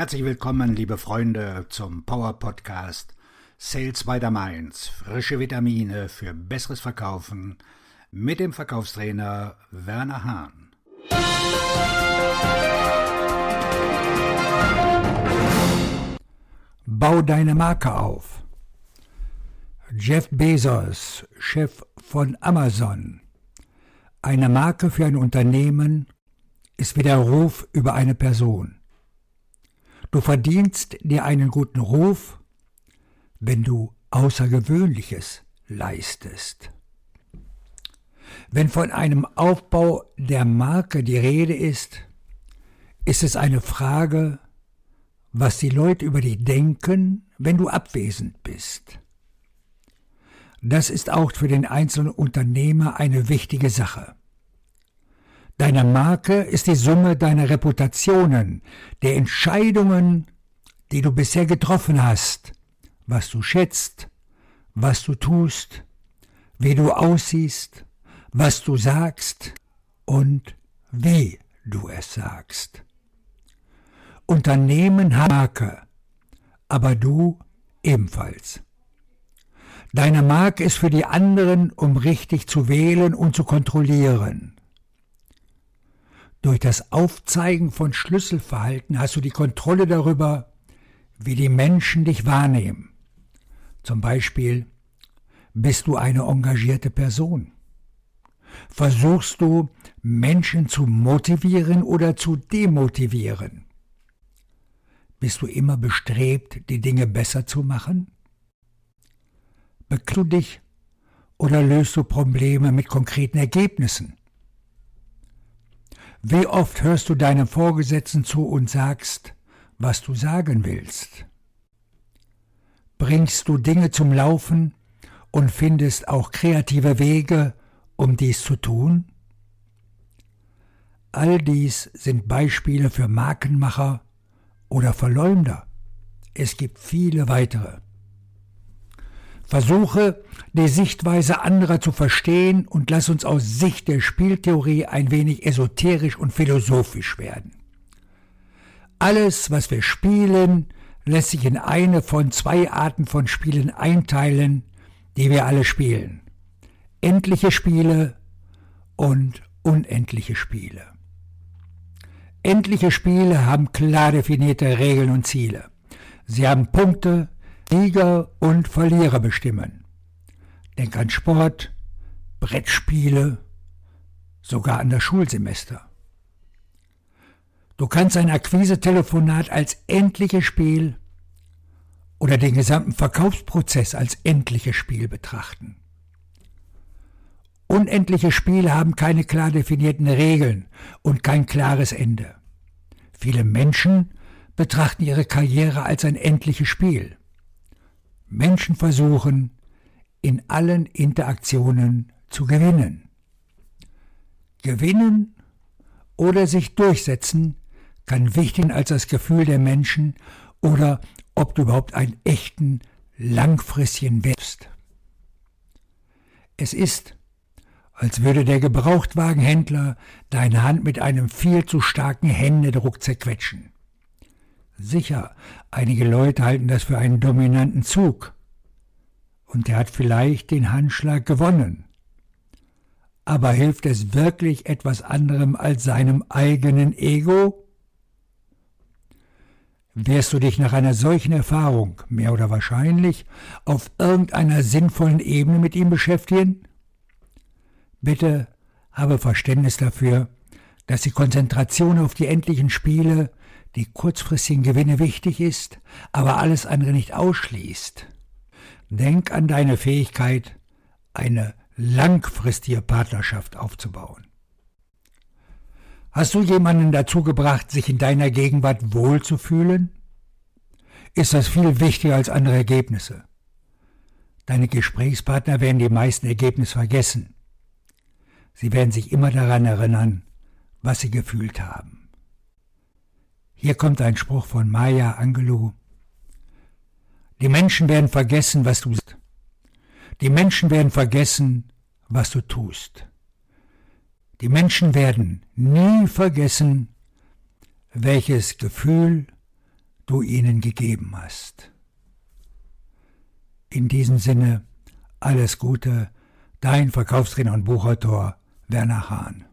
Herzlich willkommen, liebe Freunde, zum Power Podcast Sales by the Mainz. Frische Vitamine für besseres Verkaufen mit dem Verkaufstrainer Werner Hahn. Bau deine Marke auf. Jeff Bezos, Chef von Amazon. Eine Marke für ein Unternehmen ist wie der Ruf über eine Person. Du verdienst dir einen guten Ruf, wenn du Außergewöhnliches leistest. Wenn von einem Aufbau der Marke die Rede ist, ist es eine Frage, was die Leute über dich denken, wenn du abwesend bist. Das ist auch für den einzelnen Unternehmer eine wichtige Sache. Deine Marke ist die Summe deiner Reputationen, der Entscheidungen, die du bisher getroffen hast, was du schätzt, was du tust, wie du aussiehst, was du sagst und wie du es sagst. Unternehmen hat Marke, aber du ebenfalls. Deine Marke ist für die anderen, um richtig zu wählen und zu kontrollieren. Durch das Aufzeigen von Schlüsselverhalten hast du die Kontrolle darüber, wie die Menschen dich wahrnehmen. Zum Beispiel, bist du eine engagierte Person? Versuchst du, Menschen zu motivieren oder zu demotivieren? Bist du immer bestrebt, die Dinge besser zu machen? Du dich oder löst du Probleme mit konkreten Ergebnissen? Wie oft hörst du deinem Vorgesetzten zu und sagst, was du sagen willst? Bringst du Dinge zum Laufen und findest auch kreative Wege, um dies zu tun? All dies sind Beispiele für Markenmacher oder Verleumder. Es gibt viele weitere. Versuche, die Sichtweise anderer zu verstehen und lass uns aus Sicht der Spieltheorie ein wenig esoterisch und philosophisch werden. Alles, was wir spielen, lässt sich in eine von zwei Arten von Spielen einteilen, die wir alle spielen. Endliche Spiele und unendliche Spiele. Endliche Spiele haben klar definierte Regeln und Ziele. Sie haben Punkte, Sieger und Verlierer bestimmen. Denk an Sport, Brettspiele, sogar an das Schulsemester. Du kannst ein Akquise-Telefonat als endliches Spiel oder den gesamten Verkaufsprozess als endliches Spiel betrachten. Unendliche Spiele haben keine klar definierten Regeln und kein klares Ende. Viele Menschen betrachten ihre Karriere als ein endliches Spiel. Menschen versuchen, in allen Interaktionen zu gewinnen. Gewinnen oder sich durchsetzen kann wichtiger als das Gefühl der Menschen oder ob du überhaupt einen echten, langfristigen Wert Es ist, als würde der Gebrauchtwagenhändler deine Hand mit einem viel zu starken Händedruck zerquetschen. Sicher, einige Leute halten das für einen dominanten Zug. Und er hat vielleicht den Handschlag gewonnen. Aber hilft es wirklich etwas anderem als seinem eigenen Ego? Wirst du dich nach einer solchen Erfahrung, mehr oder wahrscheinlich, auf irgendeiner sinnvollen Ebene mit ihm beschäftigen? Bitte habe Verständnis dafür, dass die Konzentration auf die endlichen Spiele die kurzfristigen Gewinne wichtig ist, aber alles andere nicht ausschließt. Denk an deine Fähigkeit, eine langfristige Partnerschaft aufzubauen. Hast du jemanden dazu gebracht, sich in deiner Gegenwart wohlzufühlen? Ist das viel wichtiger als andere Ergebnisse? Deine Gesprächspartner werden die meisten Ergebnisse vergessen. Sie werden sich immer daran erinnern, was sie gefühlt haben. Hier kommt ein Spruch von Maya Angelou. Die Menschen werden vergessen, was du bist. Die Menschen werden vergessen, was du tust. Die Menschen werden nie vergessen, welches Gefühl du ihnen gegeben hast. In diesem Sinne alles Gute, dein Verkaufstrainer und Buchautor Werner Hahn.